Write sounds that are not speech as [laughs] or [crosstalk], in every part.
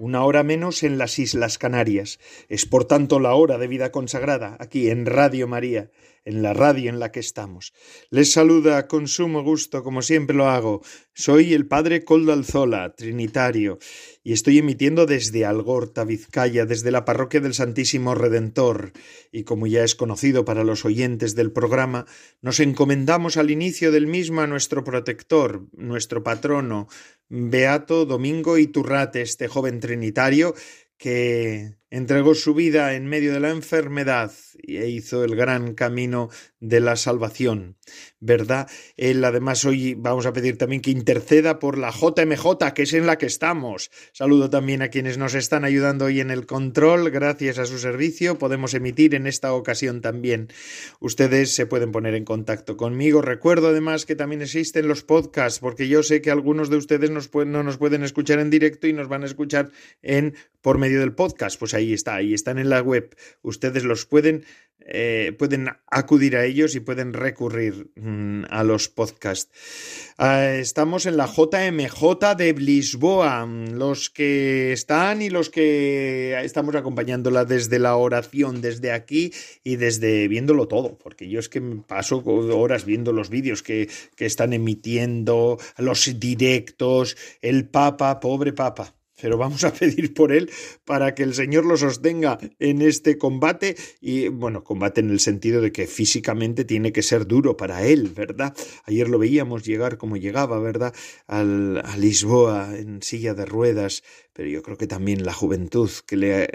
una hora menos en las Islas Canarias. Es por tanto la hora de vida consagrada, aquí en Radio María, en la radio en la que estamos. Les saluda con sumo gusto, como siempre lo hago. Soy el padre Coldo Alzola, trinitario, y estoy emitiendo desde Algorta, Vizcaya, desde la parroquia del Santísimo Redentor, y como ya es conocido para los oyentes del programa, nos encomendamos al inicio del mismo a nuestro protector, nuestro patrono, Beato Domingo Iturrate, este joven trinitario que entregó su vida en medio de la enfermedad e hizo el gran camino de la salvación, ¿verdad? Él además hoy vamos a pedir también que interceda por la JMJ, que es en la que estamos. Saludo también a quienes nos están ayudando hoy en el control, gracias a su servicio podemos emitir en esta ocasión también. Ustedes se pueden poner en contacto conmigo. Recuerdo además que también existen los podcasts, porque yo sé que algunos de ustedes no nos pueden escuchar en directo y nos van a escuchar en por medio del podcast. Pues ahí está, ahí están en la web. Ustedes los pueden, eh, pueden acudir a ellos y pueden recurrir mm, a los podcasts. Ah, estamos en la JMJ de Lisboa, los que están y los que estamos acompañándola desde la oración, desde aquí y desde viéndolo todo, porque yo es que paso horas viendo los vídeos que, que están emitiendo, los directos, el Papa, pobre Papa pero vamos a pedir por él para que el Señor lo sostenga en este combate y bueno, combate en el sentido de que físicamente tiene que ser duro para él, ¿verdad? Ayer lo veíamos llegar como llegaba, ¿verdad? Al, a Lisboa en silla de ruedas, pero yo creo que también la juventud que le,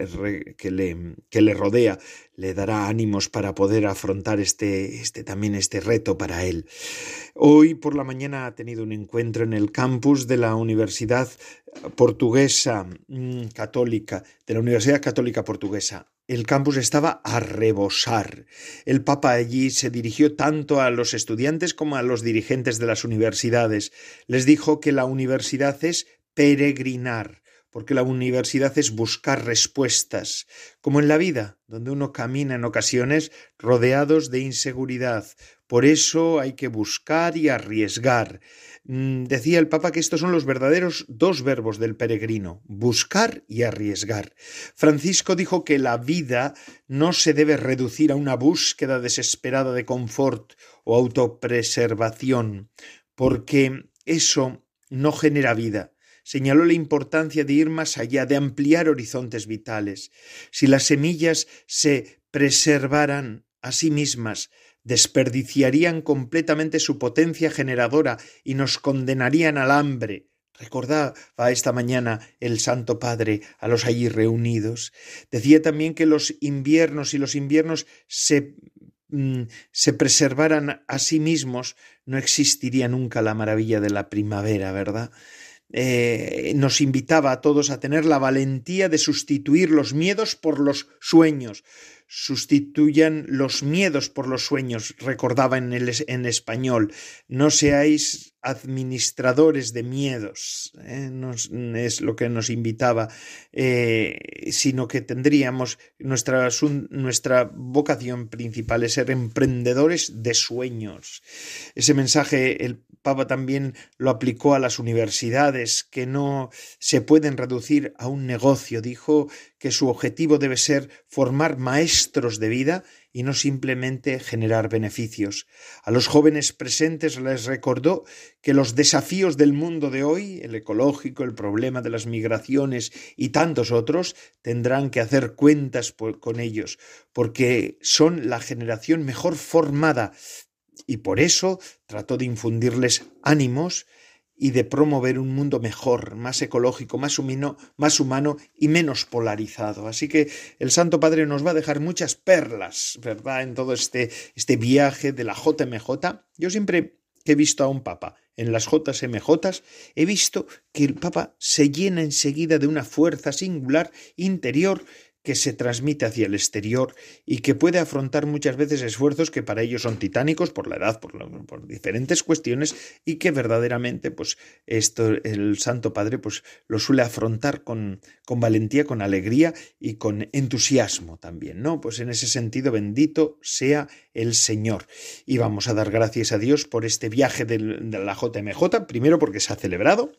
que le, que le rodea le dará ánimos para poder afrontar este, este también este reto para él. Hoy por la mañana ha tenido un encuentro en el campus de la Universidad Portuguesa mm, Católica, de la Universidad Católica Portuguesa. El campus estaba a rebosar. El Papa allí se dirigió tanto a los estudiantes como a los dirigentes de las universidades. Les dijo que la universidad es peregrinar, porque la universidad es buscar respuestas, como en la vida, donde uno camina en ocasiones rodeados de inseguridad. Por eso hay que buscar y arriesgar. Mm, decía el Papa que estos son los verdaderos dos verbos del peregrino, buscar y arriesgar. Francisco dijo que la vida no se debe reducir a una búsqueda desesperada de confort o autopreservación, porque eso no genera vida señaló la importancia de ir más allá, de ampliar horizontes vitales. Si las semillas se preservaran a sí mismas, desperdiciarían completamente su potencia generadora y nos condenarían al hambre. Recordaba esta mañana el Santo Padre a los allí reunidos. Decía también que los inviernos y los inviernos se, mm, se preservaran a sí mismos, no existiría nunca la maravilla de la primavera, ¿verdad? Eh, nos invitaba a todos a tener la valentía de sustituir los miedos por los sueños. Sustituyan los miedos por los sueños, recordaba en, en español. No seáis administradores de miedos, ¿eh? es lo que nos invitaba, eh, sino que tendríamos nuestra, nuestra vocación principal es ser emprendedores de sueños. Ese mensaje el Papa también lo aplicó a las universidades, que no se pueden reducir a un negocio. Dijo que su objetivo debe ser formar maestros de vida y no simplemente generar beneficios. A los jóvenes presentes les recordó que los desafíos del mundo de hoy, el ecológico, el problema de las migraciones y tantos otros, tendrán que hacer cuentas con ellos, porque son la generación mejor formada y por eso trató de infundirles ánimos y de promover un mundo mejor, más ecológico, más humano, más humano y menos polarizado. Así que el Santo Padre nos va a dejar muchas perlas, ¿verdad? En todo este, este viaje de la JMJ. Yo siempre he visto a un papa en las JMJ, he visto que el papa se llena enseguida de una fuerza singular interior que se transmite hacia el exterior y que puede afrontar muchas veces esfuerzos que para ellos son titánicos por la edad, por, diferentes cuestiones y que verdaderamente pues esto el Santo Padre pues lo suele afrontar con, con valentía, con alegría y con entusiasmo también, ¿no? Pues en ese sentido bendito sea el Señor. Y vamos a dar gracias a Dios por este viaje de la JMJ, primero porque se ha celebrado,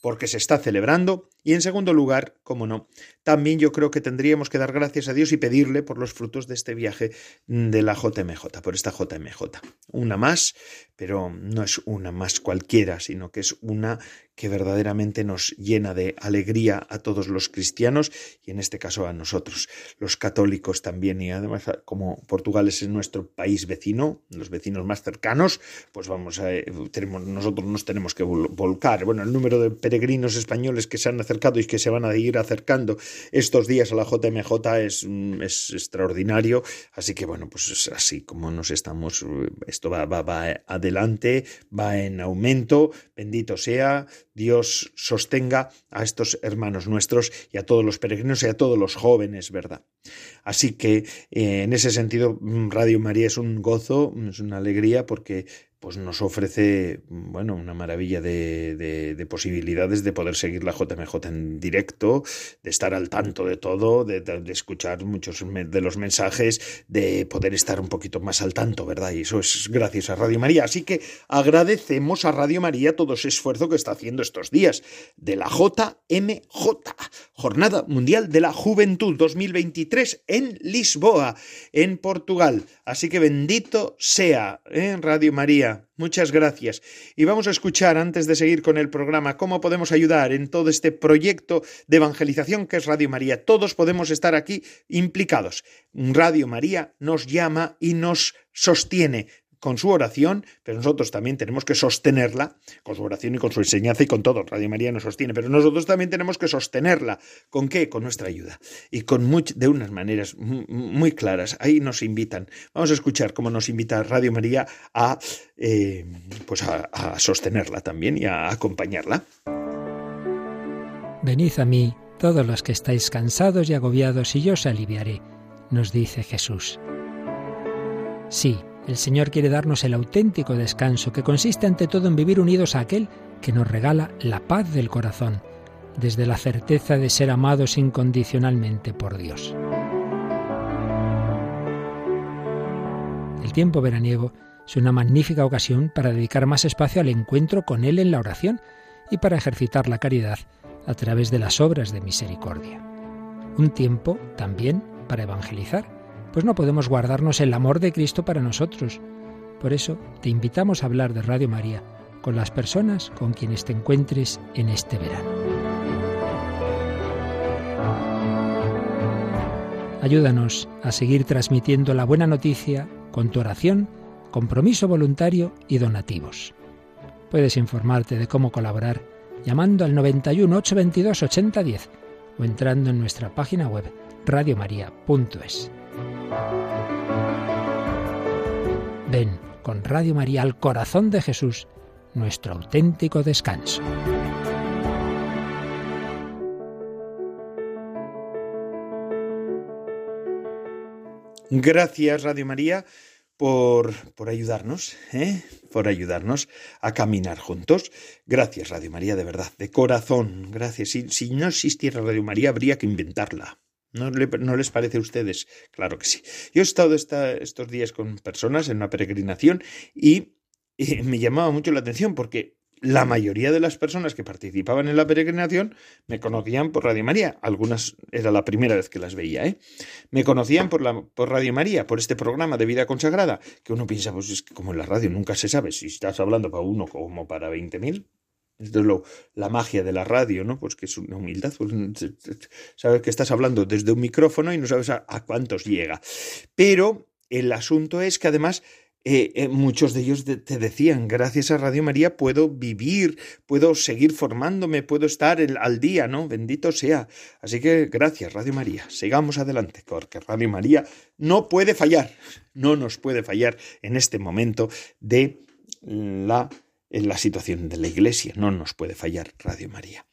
porque se está celebrando y en segundo lugar, como no, también yo creo que tendríamos que dar gracias a Dios y pedirle por los frutos de este viaje de la JMJ, por esta JMJ. Una más, pero no es una más cualquiera, sino que es una que verdaderamente nos llena de alegría a todos los cristianos y en este caso a nosotros, los católicos también. Y además como Portugal es nuestro país vecino, los vecinos más cercanos, pues vamos a tenemos, nosotros nos tenemos que volcar. Bueno, el número de peregrinos españoles que se han acercado y que se van a ir acercando estos días a la JMJ es, es extraordinario, así que bueno, pues es así como nos estamos, esto va, va, va va en aumento, bendito sea, Dios sostenga a estos hermanos nuestros y a todos los peregrinos y a todos los jóvenes, ¿verdad? Así que eh, en ese sentido, mm, Radio María es un gozo, es una alegría porque pues nos ofrece, bueno, una maravilla de, de, posibilidades de poder seguir la JMJ en directo, de estar al tanto de todo, de, escuchar muchos de los mensajes, de poder estar un poquito más al tanto, ¿verdad? Y eso es gracias a Radio María. Así que agradecemos a Radio María todo ese esfuerzo que está haciendo estos días de la JMJ, Jornada Mundial de la Juventud 2023 en Lisboa, en Portugal. Así que bendito sea ¿eh? Radio María Muchas gracias. Y vamos a escuchar, antes de seguir con el programa, cómo podemos ayudar en todo este proyecto de evangelización que es Radio María. Todos podemos estar aquí implicados. Radio María nos llama y nos sostiene con su oración, pero nosotros también tenemos que sostenerla con su oración y con su enseñanza y con todo. Radio María nos sostiene, pero nosotros también tenemos que sostenerla. ¿Con qué? Con nuestra ayuda. Y con de unas maneras muy claras. Ahí nos invitan. Vamos a escuchar cómo nos invita Radio María a, eh, pues a, a sostenerla también y a acompañarla. Venid a mí, todos los que estáis cansados y agobiados, y yo os aliviaré, nos dice Jesús. Sí, el Señor quiere darnos el auténtico descanso que consiste ante todo en vivir unidos a aquel que nos regala la paz del corazón, desde la certeza de ser amados incondicionalmente por Dios. El tiempo veraniego es una magnífica ocasión para dedicar más espacio al encuentro con Él en la oración y para ejercitar la caridad a través de las obras de misericordia. Un tiempo también para evangelizar pues no podemos guardarnos el amor de Cristo para nosotros. Por eso te invitamos a hablar de Radio María con las personas con quienes te encuentres en este verano. Ayúdanos a seguir transmitiendo la buena noticia con tu oración, compromiso voluntario y donativos. Puedes informarte de cómo colaborar llamando al 91 822 8010 o entrando en nuestra página web radiomaria.es. Ven con Radio María al corazón de Jesús, nuestro auténtico descanso. Gracias, Radio María, por, por ayudarnos, ¿eh? por ayudarnos a caminar juntos. Gracias, Radio María, de verdad, de corazón. Gracias. Si, si no existiera Radio María, habría que inventarla. ¿No, les parece a ustedes? Claro que sí. Yo he estado estos días con personas en una peregrinación y, me llamaba mucho la atención porque la mayoría de las personas que participaban en la peregrinación me conocían por Radio María. Algunas era la primera vez que las veía, ¿eh? Me conocían por, la, por Radio María, por este programa de vida consagrada, que uno piensa, pues es que como en la radio nunca se sabe si estás hablando para uno como para veinte mil. Esto es lo, la magia de la radio, ¿no? Pues que es una humildad. Pues, sabes que estás hablando desde un micrófono y no sabes a, cuántos llega. Pero el asunto es que además eh, eh, muchos de ellos te decían, gracias a Radio María puedo vivir, puedo seguir formándome, puedo estar al día, ¿no? Bendito sea. Así que gracias, Radio María. Sigamos adelante, porque Radio María no puede fallar, no nos puede fallar en este momento de la, la situación de la Iglesia. No nos puede fallar Radio María.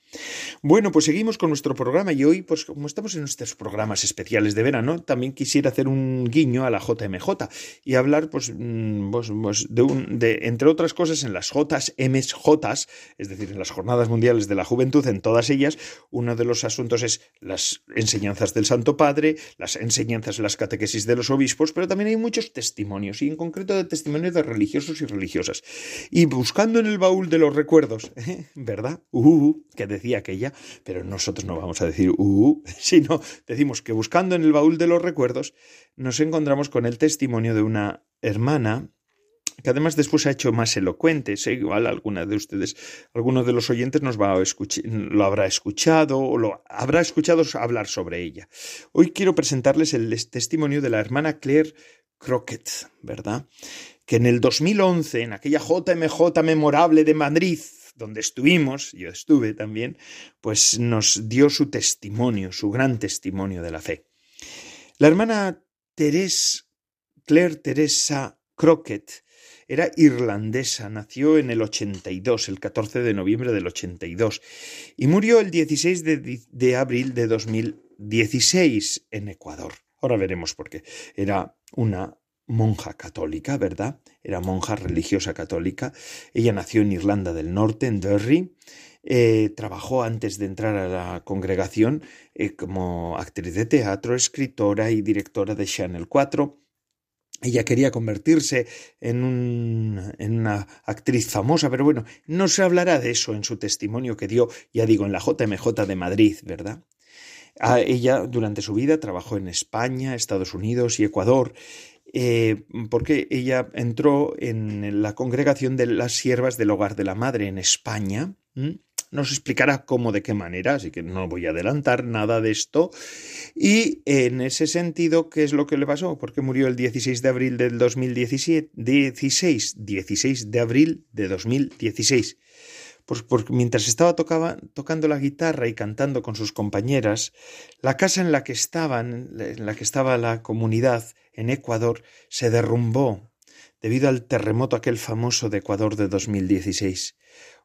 Bueno, pues seguimos con nuestro programa y hoy, pues como estamos en nuestros programas especiales de verano, también quisiera hacer un guiño a la JMJ y hablar, pues, mm, de un, de, entre otras cosas, en las J, MJ, es decir, en las Jornadas Mundiales de la Juventud, en todas ellas, uno de los asuntos es las enseñanzas del Santo Padre, las enseñanzas de las catequesis de los obispos, pero también hay muchos testimonios, y en concreto de testimonios de religiosos y religiosas. Y buscando en el baúl de los recuerdos, [laughs] ¿verdad? Uh, que decía aquella, pero nosotros no vamos a decir uh, [laughs] sino decimos que buscando en el baúl de los recuerdos nos encontramos con el testimonio de una hermana que además después ha hecho más elocuente, igual alguna de ustedes, alguno de los oyentes nos va a escuchar, lo habrá escuchado o lo habrá escuchado hablar sobre ella. Hoy quiero presentarles el testimonio de la hermana Claire Crockett, ¿verdad? Que en el 2011, en aquella JMJ memorable de Madrid, donde estuvimos, yo estuve también, pues nos dio su testimonio, su gran testimonio de la fe. La hermana Teresa, Claire Teresa Crockett, era irlandesa, nació en el 82, el 14 de noviembre del 82, y murió el 16 de, de abril de 2016 en Ecuador. Ahora veremos por qué. Era una monja católica, ¿verdad? Era monja religiosa católica. Ella nació en Irlanda del Norte, en Derry. Eh, trabajó antes de entrar a la congregación eh, como actriz de teatro, escritora y directora de Channel 4. Ella quería convertirse en, un, en, una actriz famosa, pero bueno, no se hablará de eso en su testimonio que dio, ya digo, en la JMJ de Madrid, ¿verdad? Ah, ella durante su vida trabajó en España, Estados Unidos y Ecuador eh, porque ella entró en la congregación de las siervas del hogar de la madre en España. Nos explicará cómo, de qué manera, así que no voy a adelantar nada de esto. Y en ese sentido, ¿qué es lo que le pasó? Porque murió el 16 de abril del 2017, 16, 16 de abril de 2016. Pues porque mientras estaba tocando la guitarra y cantando con sus compañeras, la casa en la que estaban, en la que estaba la comunidad, en Ecuador se derrumbó debido al terremoto aquel famoso de Ecuador de 2016.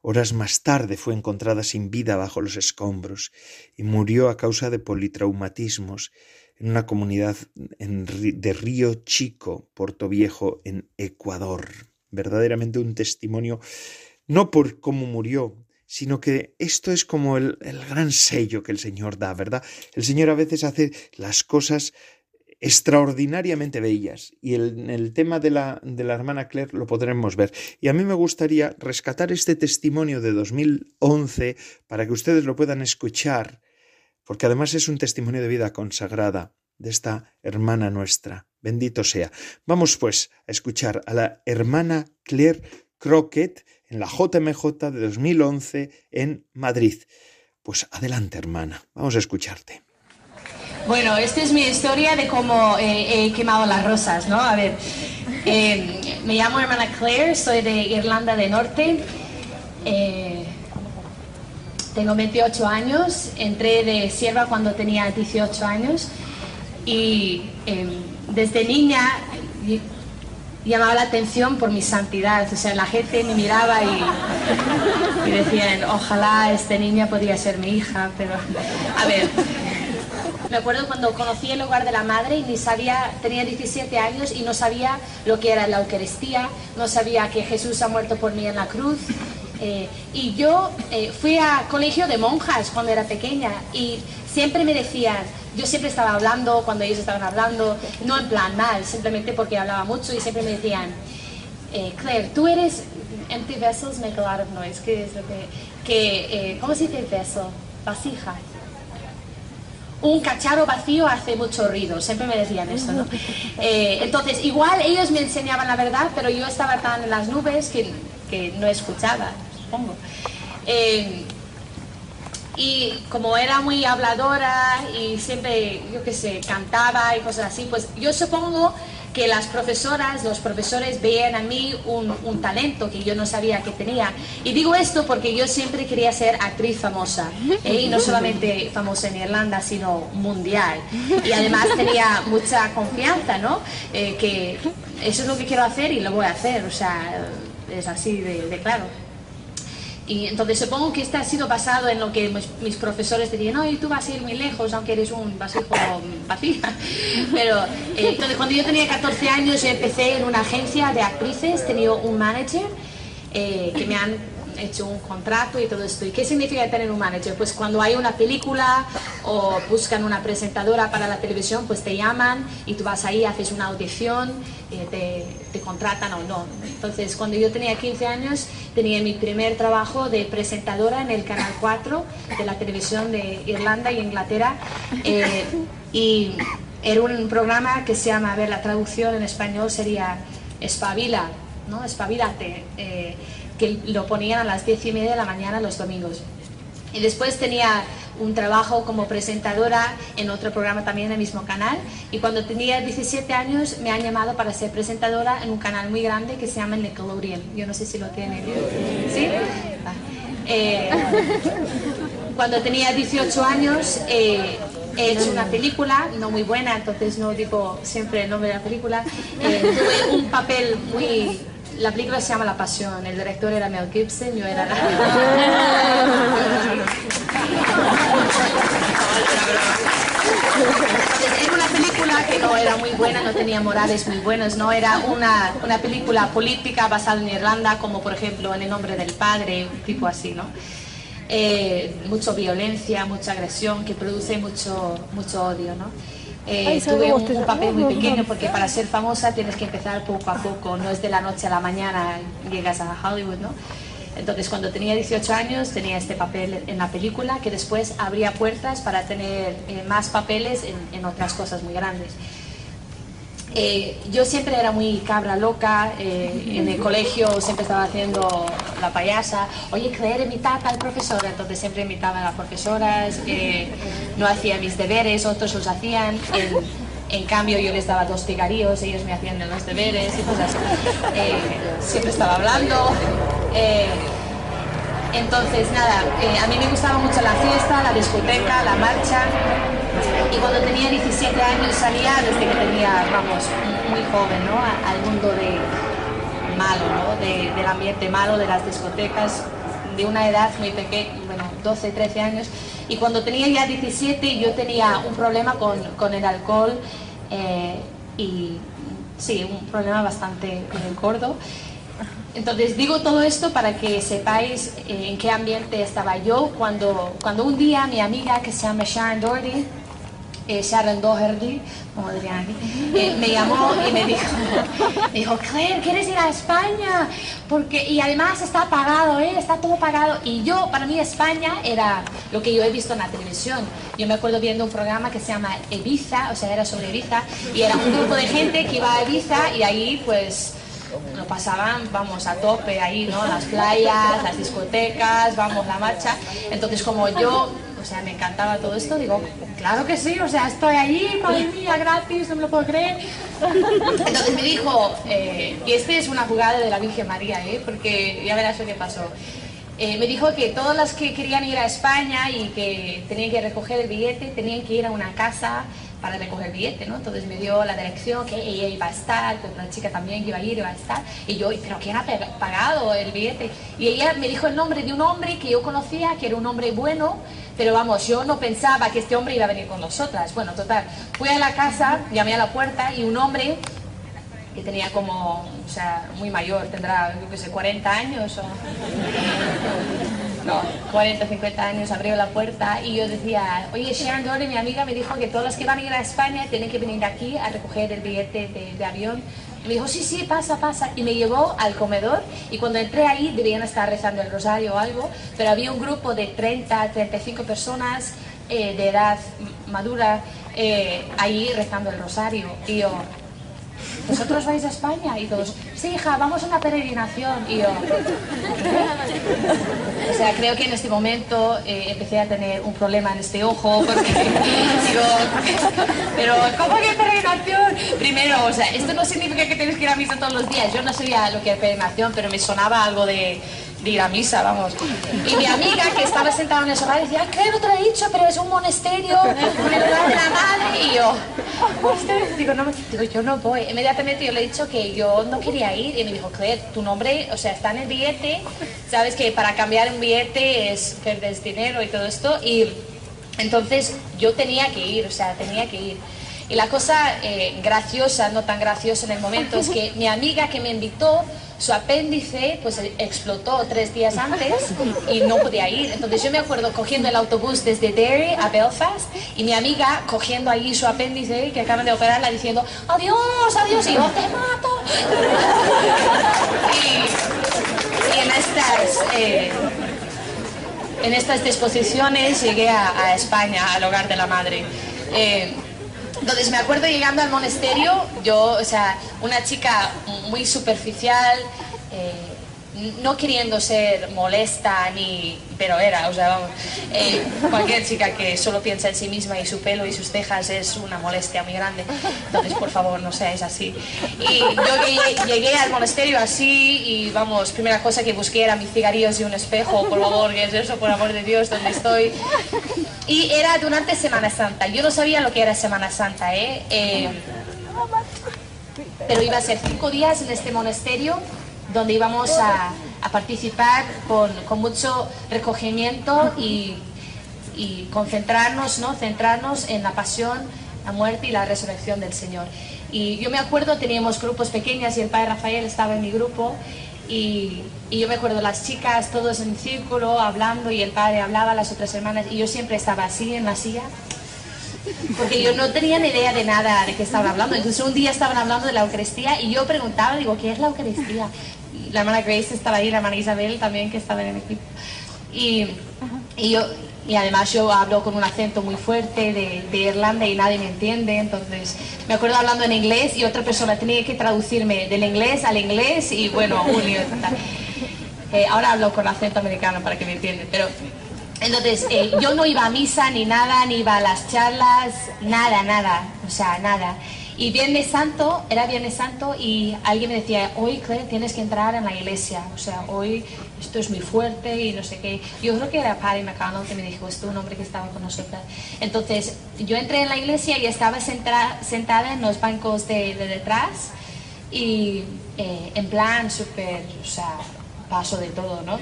Horas más tarde fue encontrada sin vida bajo los escombros y murió a causa de politraumatismos en una comunidad de Río Chico, Puerto Viejo, en Ecuador. Verdaderamente un testimonio, no por cómo murió, sino que esto es como el, el, gran sello que el Señor da, ¿verdad? El Señor a veces hace las cosas extraordinariamente bellas. Y en el, tema de la, de la hermana Claire lo podremos ver. Y a mí me gustaría rescatar este testimonio de 2011 para que ustedes lo puedan escuchar, porque además es un testimonio de vida consagrada de esta hermana nuestra. Bendito sea. Vamos pues a escuchar a la hermana Claire Crockett en la JMJ de 2011 en Madrid. Pues adelante, hermana. Vamos a escucharte. Bueno, esta es mi historia de cómo he quemado las rosas, ¿no? A ver, eh, me llamo hermana Claire, soy de Irlanda del Norte. Eh, tengo 28 años, entré de sierva cuando tenía 18 años y em, desde niña llamaba la atención por mi santidad. O sea, la gente me miraba y, y decían, ojalá esta niña podría ser mi hija, pero a ver, me acuerdo cuando conocí el hogar de la madre y ni sabía, tenía 17 años y no sabía lo que era la Eucaristía, no sabía que Jesús ha muerto por mí en la cruz. Eh, y yo eh, fui a colegio de monjas cuando era pequeña y siempre me decían, yo siempre estaba hablando cuando ellos estaban hablando, no en plan mal, simplemente porque hablaba mucho y siempre me decían, eh, Claire, tú eres, empty vessels make a lot of noise, ¿qué es lo que, que ¿cómo se dice vessel? Vasija un cacharro vacío hace mucho ruido, siempre me decían eso, ¿no? [laughs] Eh, entonces, igual ellos me enseñaban la verdad, pero yo estaba tan en las nubes que, que no escuchaba, supongo. Eh, y como era muy habladora y siempre, yo qué sé, cantaba y cosas así, pues yo supongo que las profesoras, los profesores veían a mí un, talento que yo no sabía que tenía. Y digo esto porque yo siempre quería ser actriz famosa, ¿eh? y no solamente famosa en Irlanda, sino mundial. Y además tenía mucha confianza, ¿no? Eh, que eso es lo que quiero hacer y lo voy a hacer, o sea es así de, claro. Y entonces supongo que este ha sido basado en lo que mis, profesores dirían, no, y tú vas a ir muy lejos, aunque eres un básico [laughs] vacío. Pero eh, entonces cuando yo tenía 14 años yo empecé en una agencia de actrices, tenía un manager eh, que me han hecho un contrato y todo esto. ¿Y qué significa tener un manager? Pues cuando hay una película o buscan una presentadora para la televisión, pues te llaman y tú vas ahí, haces una audición, eh, te, te, contratan o no. Entonces, cuando yo tenía 15 años, tenía mi primer trabajo de presentadora en el Canal 4 de la televisión de Irlanda y Inglaterra. Eh, y era un programa que se llama, a ver, la traducción en español sería Espabila, ¿no? Espabilate. Eh, que lo ponían a las diez y media de la mañana los domingos. Y después tenía un trabajo como presentadora en otro programa también en el mismo canal. Y cuando tenía 17 años me han llamado para ser presentadora en un canal muy grande que se llama Nickelodeon. Yo no sé si lo tienen. ¿Sí? Eh, cuando tenía 18 años eh, he hecho una película, no muy buena, entonces no digo siempre el nombre de la película. Eh, tuve un papel muy la película se llama La Pasión, el director era Mel Gibson, yo era la... [laughs] era una película que no era muy buena, no tenía morales muy buenos, no era una, una película política basada en Irlanda, como por ejemplo en El nombre del padre, tipo así, ¿no? Eh, mucha violencia, mucha agresión, que produce mucho, mucho odio, ¿no? Eh, tuve un, papel muy pequeño porque para ser famosa tienes que empezar poco a poco, no es de la noche a la mañana llegas a Hollywood, ¿no? Entonces cuando tenía 18 años tenía este papel en la película que después abría puertas para tener eh, más papeles en otras cosas muy grandes. Eh, yo siempre era muy cabra loca, eh, en el colegio siempre estaba haciendo la payasa, oye Claire, imita al profesor, entonces siempre imitaba a las profesoras, eh, no hacía mis deberes, otros los hacían, en, cambio yo les daba dos cigarrillos, ellos me hacían los deberes y cosas siempre estaba hablando. entonces nada, a mí me gustaba mucho la fiesta, la discoteca, la marcha, y cuando tenía 17 años salía desde que tenía, vamos, muy joven, ¿no? Al mundo de malo, ¿no? del ambiente malo, de las discotecas, de una edad muy pequeña, bueno, 12, 13 años. Y cuando tenía ya 17 yo tenía un problema con, con el alcohol eh, y sí, un problema bastante gordo. Entonces digo todo esto para que sepáis eh, en qué ambiente estaba yo cuando, cuando un día mi amiga que se llama Sharon Doherty, eh, Sharon Doherty, como dirían aquí, eh, me llamó y me dijo, me dijo, Claire, ¿quieres ir a España? Porque, y además está pagado, ¿eh? está todo pagado. Y yo, para mí España era lo que yo he visto en la televisión. Yo me acuerdo viendo un programa que se llama Ibiza, o sea, era sobre Ibiza, y era un grupo de gente que iba a Ibiza y ahí pues lo pasaban, vamos, a tope ahí, ¿no? Las playas, las discotecas, vamos, la marcha. Entonces, como yo o sea, me encantaba todo esto, digo, claro que sí, o sea, estoy allí, madre mía, gratis, no me lo puedo creer. [laughs] Entonces me dijo, eh, y este es una jugada de la Virgen María, ¿eh? porque ya verás lo que pasó. Eh, me dijo que todas las que querían ir a España y que tenían que recoger el billete, tenían que ir a una casa para recoger el billete, ¿no? Entonces me dio la dirección que ella iba a estar, que otra chica también iba a ir, iba a estar. Y yo, ¿pero quién ha pagado el billete? Y ella me dijo el nombre de un hombre que yo conocía, que era un hombre bueno, pero vamos, yo no pensaba que este hombre iba a venir con nosotras. Bueno, total, fui a la casa, llamé a la puerta y un hombre que tenía como, o sea, muy mayor, tendrá, yo qué sé, 40 años o... No, 40, 50 años, abrió la puerta y yo decía, oye, Sharon Dory, mi amiga, me dijo que todos los que van a ir a España tienen que venir aquí a recoger el billete de, de avión me dijo, sí, sí, pasa, pasa. Y me llevó al comedor y cuando entré ahí debían estar rezando el rosario o algo, pero había un grupo de 30, 35 personas eh, de edad madura eh, ahí rezando el rosario. Y yo, ¿vosotros vais a España? Y todos, sí, hija, vamos a una peregrinación. Y yo, [laughs] o sea, creo que en este momento eh, empecé a tener un problema en este ojo, porque [laughs] digo, [laughs] pero ¿cómo que peregrinación? Primero, o sea, esto no significa que tienes que ir a misa todos los días. Yo no sabía lo que era peregrinación, pero me sonaba algo de de a misa, vamos. Y mi amiga que estaba sentada en el sofá decía, ¿qué no te lo he dicho? Pero es un monasterio, el lugar de la madre. Y yo, digo, no, digo, yo no voy. Inmediatamente yo le he dicho que yo no quería ir. Y me dijo, Claire, tu nombre, o sea, está en el billete. Sabes que para cambiar un billete es perder dinero y todo esto. Y entonces yo tenía que ir, o sea, tenía que ir. Y la cosa eh, graciosa, no tan graciosa en el momento, es que mi amiga que me invitó, su apéndice pues e, explotó tres días antes y no podía ir. Entonces yo me acuerdo cogiendo el autobús desde Derry a Belfast y mi amiga cogiendo allí su apéndice que acaban de operarla diciendo adiós, adiós y yo te mato. [laughs] y, en estas... Eh, en estas disposiciones llegué a, España, al hogar de la madre. Eh, entonces me acuerdo llegando al monasterio, yo, o sea, una chica muy superficial, eh, no queriendo ser molesta ni pero era o sea vamos eh, cualquier chica que solo piensa en sí misma y su pelo y sus cejas es una molestia muy grande. Entonces por favor no seáis así. Y yo llegué, al monasterio así y vamos primera cosa que busqué era mis cigarrillos y un espejo por favor que es eso por amor de Dios donde estoy y era durante Semana Santa. Yo no sabía lo que era Semana Santa eh, eh pero iba a ser cinco días en este monasterio donde íbamos a, participar con, mucho recogimiento y, concentrarnos, ¿no? centrarnos en la pasión, la muerte y la resurrección del Señor. Y yo me acuerdo, teníamos grupos pequeños y el padre Rafael estaba en mi grupo y, y, yo me acuerdo las chicas todos en círculo hablando y el padre hablaba, las otras hermanas y yo siempre estaba así en la silla porque yo no tenía ni idea de nada de qué estaban hablando. Entonces un día estaban hablando de la Eucaristía y yo preguntaba, digo, ¿qué es la Eucaristía? La hermana Grace estaba ahí, la hermana Isabel también que estaba en el equipo. Y, y yo, y además yo hablo con un acento muy fuerte de, de, Irlanda y nadie me entiende, entonces me acuerdo hablando en inglés y otra persona tenía que traducirme del inglés al inglés y bueno, eh, ahora hablo con acento americano para que me entiendan, pero entonces eh, yo no iba a misa ni nada, ni iba a las charlas, nada, nada, o sea, nada. Y Viernes Santo, era Viernes Santo y alguien me decía, hoy Claire tienes que entrar en la iglesia, o sea, hoy esto es muy fuerte y no sé qué. Yo creo que era Padre McConnell que me dijo esto, un hombre que estaba con nosotros. Entonces yo entré en la iglesia y estaba sentada en los bancos de, detrás y eh, en plan súper, o sea, paso de todo, ¿no?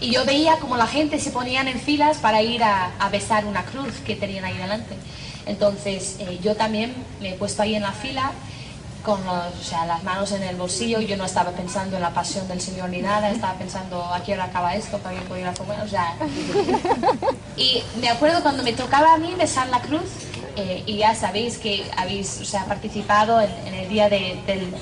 Y yo veía como la gente se ponían en filas para ir a, a besar una cruz que tenían ahí delante. Entonces eh, yo también me he puesto ahí en la fila con las manos en el bolsillo, yo no estaba pensando en la pasión del Señor ni nada, estaba pensando a qué acaba esto para que pueda ir a comer, o sea... Y me acuerdo cuando me tocaba a mí besar la cruz, eh, y ya sabéis que habéis o sea, participado en, el día de, del,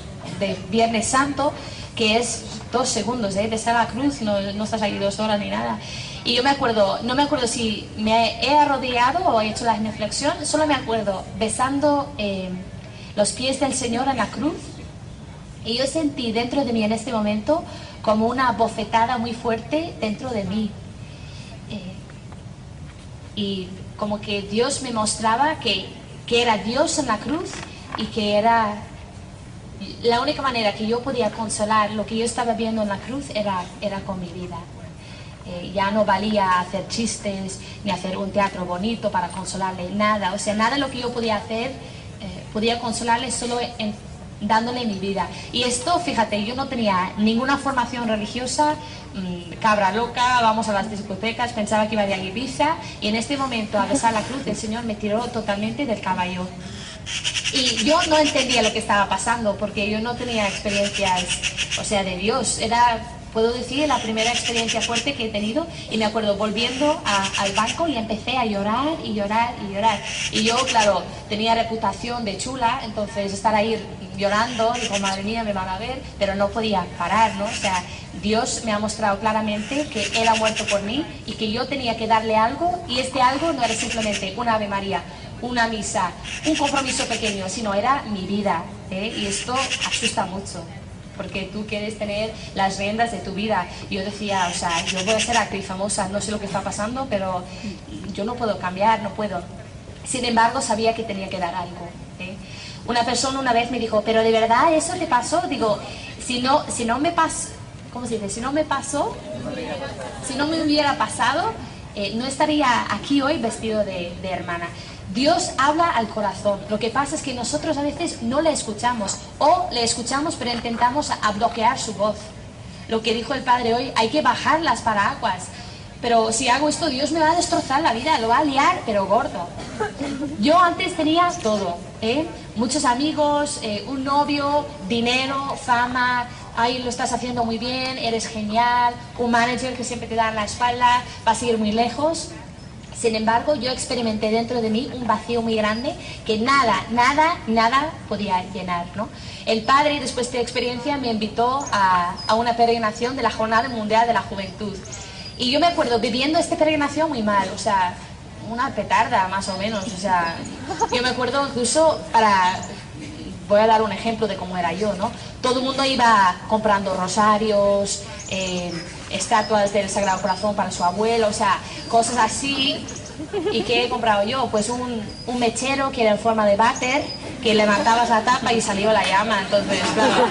Viernes Santo, que es dos segundos, ¿eh? besar la cruz, no, no estás ahí dos horas ni nada. Y yo me acuerdo, no me acuerdo si me he arrodillado o he hecho la genuflexión, solo me acuerdo besando eh, los pies del Señor en la cruz. Y yo sentí dentro de mí en este momento como una bofetada muy fuerte dentro de mí. Eh, y como que Dios me mostraba que, que era Dios en la cruz y que era la única manera que yo podía consolar lo que yo estaba viendo en la cruz era, era con mi vida. Eh, ya no valía hacer chistes ni hacer un teatro bonito para consolarle, nada. O sea, nada de lo que yo podía hacer eh, podía consolarle solo dándole mi vida. Y esto, fíjate, yo no tenía ninguna formación religiosa, mm, cabra loca, vamos a las discotecas, pensaba que iba a ir a Ibiza y en este momento a besar la cruz el Señor me tiró totalmente del caballo. Y yo no entendía lo que estaba pasando porque yo no tenía experiencias, o sea, de Dios. Era puedo decir, la primera experiencia fuerte que he tenido y me acuerdo volviendo al banco y empecé a llorar y llorar y llorar. Y yo, claro, tenía reputación de chula, entonces estar ahí llorando, digo, madre mía, me van a ver, pero no podía parar, ¿no? O sea, Dios me ha mostrado claramente que Él ha muerto por mí y que yo tenía que darle algo y este algo no era simplemente una Ave María, una misa, un compromiso pequeño, sino era mi vida. ¿eh? Y esto asusta mucho porque tú quieres tener las riendas de tu vida. yo decía, o sea, yo voy a ser actriz famosa, no sé lo que está pasando, pero yo no puedo cambiar, no puedo. Sin embargo, sabía que tenía que dar algo. ¿eh? Una persona una vez me dijo, pero de verdad eso te pasó. Digo, si no, si no me pasó, ¿cómo se dice? Si no me pasó, si no me hubiera pasado, eh, no estaría aquí hoy vestido de, de hermana. Dios habla al corazón. Lo que pasa es que nosotros a veces no le escuchamos o le escuchamos pero intentamos a bloquear su voz. Lo que dijo el Padre hoy, hay que bajar las paraguas. Pero si hago esto, Dios me va a destrozar la vida, lo va a liar, pero gordo. Yo antes tenía todo, ¿eh? muchos amigos, eh, un novio, dinero, fama, ahí lo estás haciendo muy bien, eres genial, un manager que siempre te da la espalda, vas a ir muy lejos. Sin embargo, yo experimenté dentro de mí un vacío muy grande que nada, nada, nada podía llenar. ¿no? El padre, después de experiencia, me invitó a, a una peregrinación de la Jornada Mundial de la Juventud. Y yo me acuerdo viviendo esta peregrinación muy mal, o sea, una petarda más o menos. O sea, yo me acuerdo incluso para, voy a dar un ejemplo de cómo era yo, ¿no? Todo el mundo iba comprando rosarios, eh, estatuas del Sagrado Corazón para su abuelo, o sea, cosas así. ¿Y qué he comprado yo? Pues un, un mechero que era en forma de váter, que levantabas la tapa y salió la llama, entonces, claro.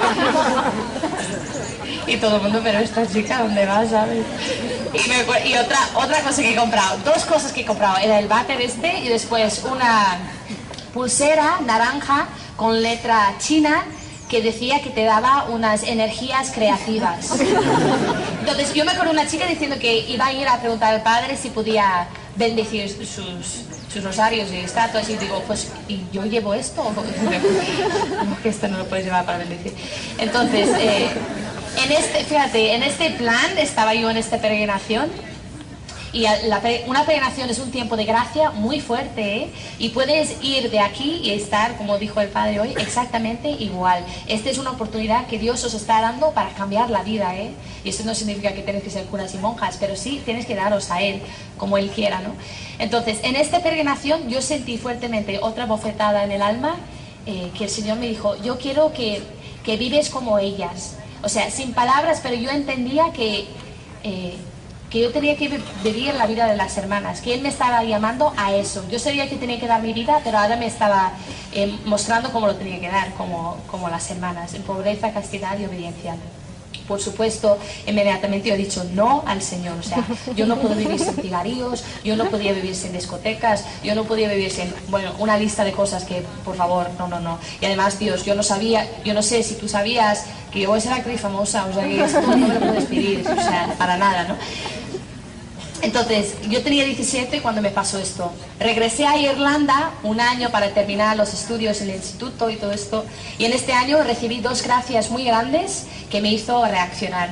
Y todo el mundo, pero esta chica, ¿dónde va, sabes? Y, y otra, otra cosa que he comprado, dos cosas que he comprado, era el váter este y después una pulsera naranja con letra china que decía que te daba unas energías creativas. Entonces yo me acuerdo una chica diciendo que iba a ir a preguntar al padre si podía bendecir sus, sus rosarios y estatuas y digo, pues, ¿y yo llevo esto? [laughs] Como que esto no lo puedes llevar para bendecir. Entonces, eh, en este, fíjate, en este plan estaba yo en esta peregrinación y una peregrinación es un tiempo de gracia muy fuerte, ¿eh? Y puedes ir de aquí y estar, como dijo el Padre hoy, exactamente igual. Esta es una oportunidad que Dios os está dando para cambiar la vida, ¿eh? Y eso no significa que tienes que ser curas y monjas, pero sí tienes que daros a Él como Él quiera, ¿no? Entonces, en esta peregrinación yo sentí fuertemente otra bofetada en el alma, eh, que el Señor me dijo, yo quiero que, que vives como ellas. O sea, sin palabras, pero yo entendía que... eh, que yo tenía que vi- vivir la vida de las hermanas, que Él me estaba llamando a eso. Yo sabía que tenía que dar mi vida, pero ahora me estaba eh, mostrando cómo lo tenía que dar, como, como las hermanas, en pobreza, castidad y obediencia. Por supuesto, inmediatamente yo he dicho no al Señor. O sea, [laughs] yo no puedo vivir sin cigarrillos, yo no podía vivir sin discotecas, yo no podía vivir sin, bueno, una lista de cosas que, por favor, no, no, no. Y además, Dios, yo no sabía, yo no sé si tú sabías que yo voy a ser actriz famosa, o sea, que esto no me lo puedes pedir, o sea, para nada, ¿no? Entonces, yo tenía 17 cuando me pasó esto. Regresé a Irlanda un año para terminar los estudios en el instituto y todo esto. Y en este año recibí dos gracias muy grandes que me hizo reaccionar.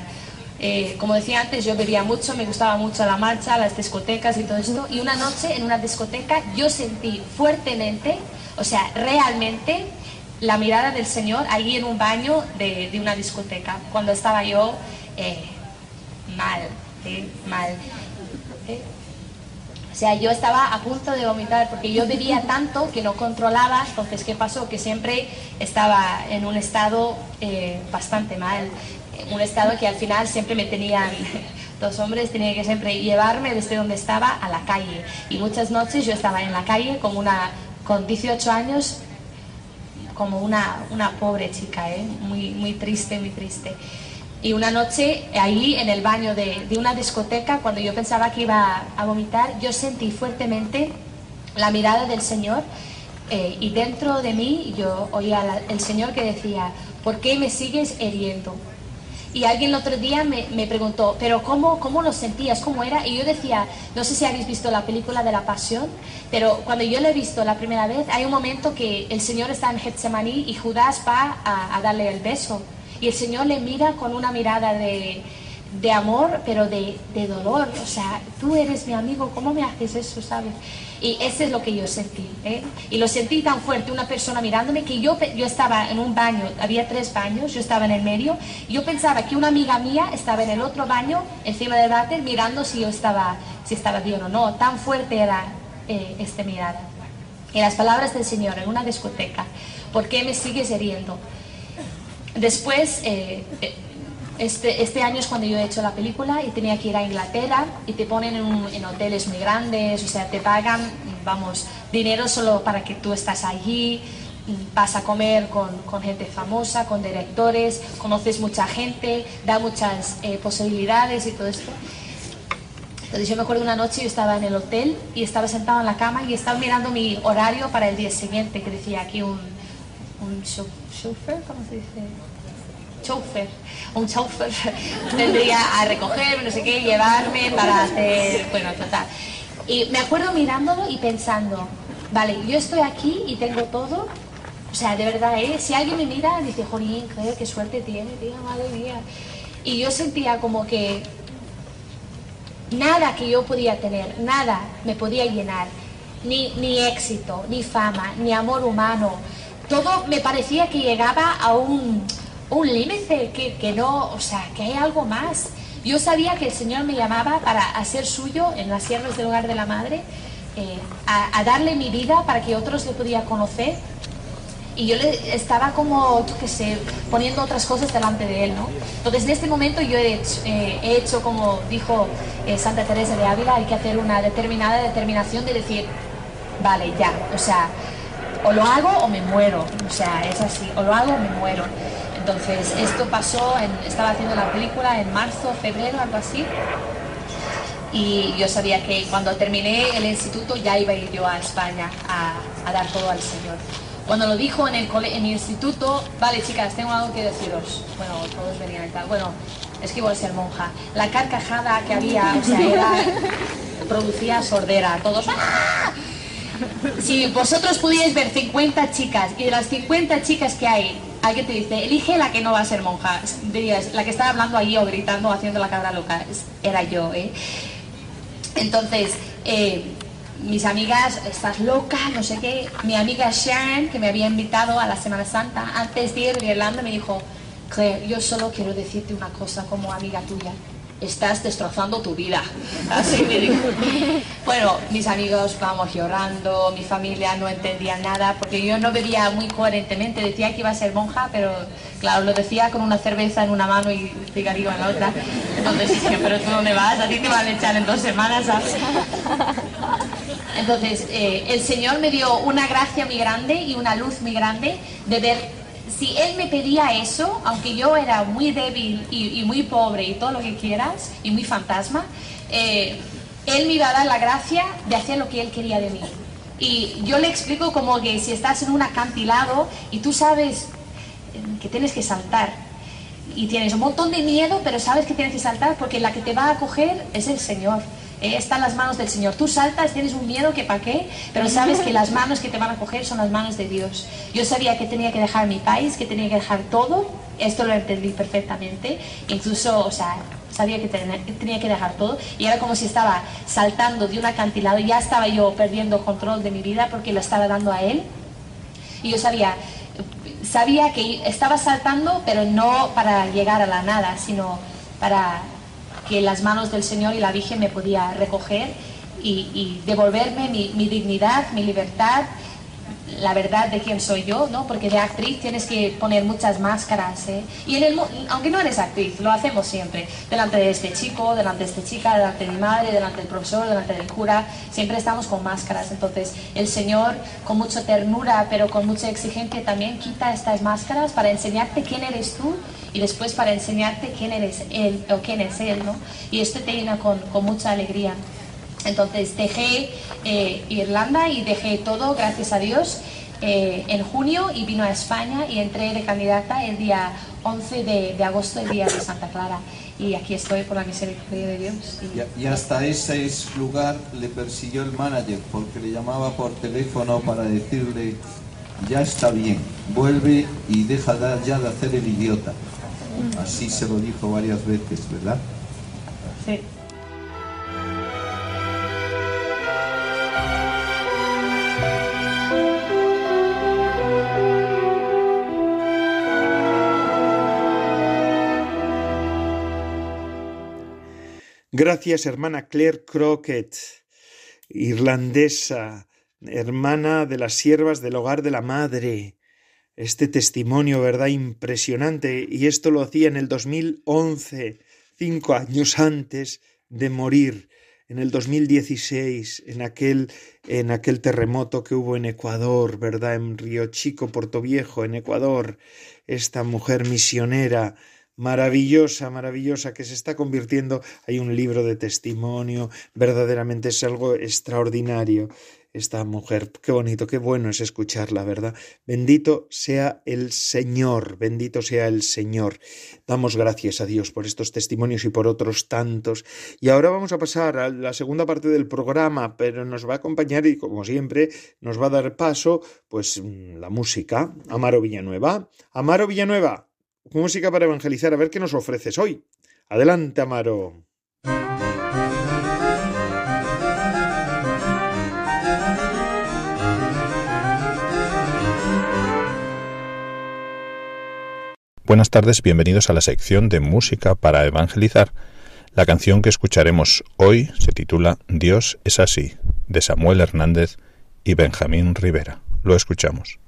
Eh, como decía antes, yo bebía mucho, me gustaba mucho la marcha, las discotecas y todo esto. Y una noche en una discoteca yo sentí fuertemente, o sea, realmente, la mirada del Señor allí en un baño de, una discoteca, cuando estaba yo eh, mal, ¿eh? mal. ¿Eh? O sea, yo estaba a punto de vomitar porque yo bebía tanto que no controlaba. Entonces, ¿qué pasó? Que siempre estaba en un estado eh, bastante mal. Un estado que al final siempre me tenían, [laughs] dos hombres tenían que siempre llevarme desde donde estaba a la calle. Y muchas noches yo estaba en la calle como una, con 18 años, como una, una pobre chica, ¿eh? muy, muy triste, muy triste. Y una noche, ahí en el baño de, de una discoteca, cuando yo pensaba que iba a vomitar, yo sentí fuertemente la mirada del Señor eh, y dentro de mí yo oía la- el Señor que decía, ¿por qué me sigues heriendo? Y alguien el otro día me, me preguntó, ¿pero cómo, cómo lo sentías? ¿Cómo era? Y yo decía, no sé si habéis visto la película de la Pasión, pero cuando yo la he visto la primera vez, hay un momento que el Señor está en Getsemaní y Judas va a, a darle el beso. Y el Señor le mira con una mirada de, de amor, pero de, de dolor. O sea, tú eres mi amigo, ¿cómo me haces eso, sabes? Y ese es lo que yo sentí. ¿eh? Y lo sentí tan fuerte, una persona mirándome, que yo, yo estaba en un baño, había tres baños, yo estaba en el medio, y yo pensaba que una amiga mía estaba en el otro baño, encima del váter, mirando si yo estaba, si estaba bien o no. Tan fuerte era eh, esta mirada. Y las palabras del Señor en una discoteca, ¿por qué me sigues heriendo? Después, eh, eh, este, este año es cuando yo he hecho la película y tenía que ir a Inglaterra y te ponen en, en hoteles muy grandes, o sea, te pagan, vamos, dinero solo para que tú estás allí. vas a comer con, gente famosa, con directores, conoces mucha gente, da muchas eh, posibilidades y todo esto. Entonces yo me acuerdo una noche yo estaba en el hotel y estaba sentado en la cama y estaba mirando mi horario para el día siguiente, que decía aquí un, un chauffeur, ¿cómo se dice? Chauffeur, un chauffeur [laughs] tendría a recogerme, no sé qué, llevarme para hacer, bueno, total. Y me acuerdo mirándolo y pensando, vale, yo estoy aquí y tengo todo, o sea, de verdad, ¿eh? si alguien me mira, dice, Jorín, qué suerte tiene, tía, madre mía. Y yo sentía como que nada que yo podía tener, nada me podía llenar, ni, ni éxito, ni fama, ni amor humano. Todo me parecía que llegaba a un, un límite, que, que no, o sea, que hay algo más. Yo sabía que el Señor me llamaba para hacer suyo en las sierras del hogar de la madre, eh, a, darle mi vida para que otros le pudieran conocer y yo le estaba como, qué sé, poniendo otras cosas delante de él, ¿no? Entonces en este momento yo he hecho, eh, como dijo eh, Santa Teresa de Ávila, hay que hacer una determinada determinación de decir, vale, ya, o sea, o lo hago o me muero, o sea, es así, o lo hago o me muero. Entonces esto pasó, en, estaba haciendo la película en marzo, febrero, algo así, y yo sabía que cuando terminé el instituto ya iba a ir yo a España a, a dar todo al Señor. Cuando lo dijo en el, en el instituto, vale chicas, tengo algo que deciros. Bueno, todos venían y tal. Bueno, es que voy a ser monja. La carcajada que había, o sea, era, [laughs] producía sordera. Todos, ¡ah! Si vosotros pudierais ver 50 chicas y de las 50 chicas que hay, alguien te dice, elige la que no va a ser monja. Dirías, la que estaba hablando ahí o gritando, haciendo la cabra loca, era yo, ¿eh? Entonces, eh, mis amigas, estás loca, no sé qué. Mi amiga Sharon, que me había invitado a la Semana Santa, antes de ir a Irlanda, me dijo, Claire, yo solo quiero decirte una cosa como amiga tuya estás destrozando tu vida. Así me dijo. Bueno, mis amigos vamos llorando, mi familia no entendía nada, porque yo no bebía muy coherentemente, decía que iba a ser monja, pero claro, lo decía con una cerveza en una mano y cigarrillo en la otra. Entonces pero tú dónde vas, a ti te van a echar en dos semanas. Entonces, eh, el Señor me dio una gracia muy grande y una luz muy grande de ver si él me pedía eso, aunque yo era muy débil y, muy pobre y todo lo que quieras, y muy fantasma, eh, él me iba a dar la gracia de hacer lo que él quería de mí. Y yo le explico como que si estás en un acantilado y tú sabes que tienes que saltar y tienes un montón de miedo, pero sabes que tienes que saltar porque la que te va a acoger es el Señor. Eh, está en las manos del Señor. Tú saltas, tienes un miedo que para qué, pero sabes que las manos que te van a coger son las manos de Dios. Yo sabía que tenía que dejar mi país, que tenía que dejar todo, esto lo entendí perfectamente, incluso, o sea, sabía que tenía que dejar todo. Y era como si estaba saltando de un acantilado, ya estaba yo perdiendo control de mi vida porque lo estaba dando a Él. Y yo sabía, sabía que estaba saltando, pero no para llegar a la nada, sino para que las manos del Señor y la Virgen me podía recoger y, devolverme mi, dignidad, mi libertad, la verdad de quién soy yo, ¿no? Porque de actriz tienes que poner muchas máscaras, ¿eh? Y en el, aunque no eres actriz, lo hacemos siempre, delante de este chico, delante de esta chica, delante de mi madre, delante del profesor, delante del cura, siempre estamos con máscaras. Entonces, el Señor, con mucha ternura, pero con mucha exigencia, también quita estas máscaras para enseñarte quién eres tú y después para enseñarte quién eres él o quién es él, ¿no? Y esto te llena con, con mucha alegría. Entonces dejé eh, Irlanda y dejé todo, gracias a Dios, eh, en junio y vino a España y entré de candidata el día 11 de, de, agosto, el día de Santa Clara. Y aquí estoy por la misericordia de Dios. Y, y hasta ese lugar le persiguió el manager porque le llamaba por teléfono para decirle, ya está bien, vuelve y deja ya de hacer el idiota. Así se lo dijo varias veces, ¿verdad? Sí. Gracias, hermana Claire Crockett, irlandesa, hermana de las siervas del hogar de la madre, este testimonio, ¿verdad? Impresionante. Y esto lo hacía en el 2011, cinco años antes de morir en el 2016, en aquel, en aquel terremoto que hubo en Ecuador, ¿verdad? En Río Chico, Puerto Viejo, en Ecuador, esta mujer misionera maravillosa, maravillosa, que se está convirtiendo, hay un libro de testimonio, verdaderamente es algo extraordinario esta mujer. Qué bonito, qué bueno es escucharla, ¿verdad? Bendito sea el Señor, bendito sea el Señor. Damos gracias a Dios por estos testimonios y por otros tantos. Y ahora vamos a pasar a la segunda parte del programa, pero nos va a acompañar y como siempre nos va a dar paso, pues la música. Amaro Villanueva. Amaro Villanueva, música para evangelizar, a ver qué nos ofreces hoy. Adelante, Amaro. Buenas tardes, bienvenidos a la sección de música para evangelizar. La canción que escucharemos hoy se titula Dios es así, de Samuel Hernández y Benjamín Rivera. Lo escuchamos.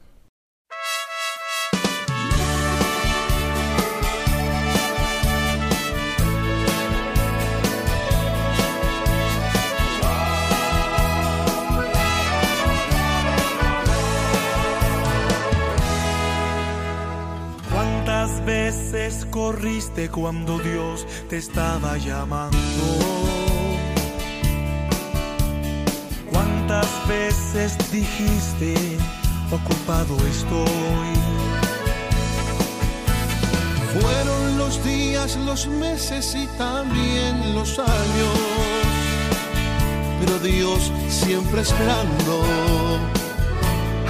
Corriste cuando Dios te estaba llamando? ¿Cuántas veces dijiste, ocupado estoy? Fueron los días, los meses y también los años, pero Dios siempre esperando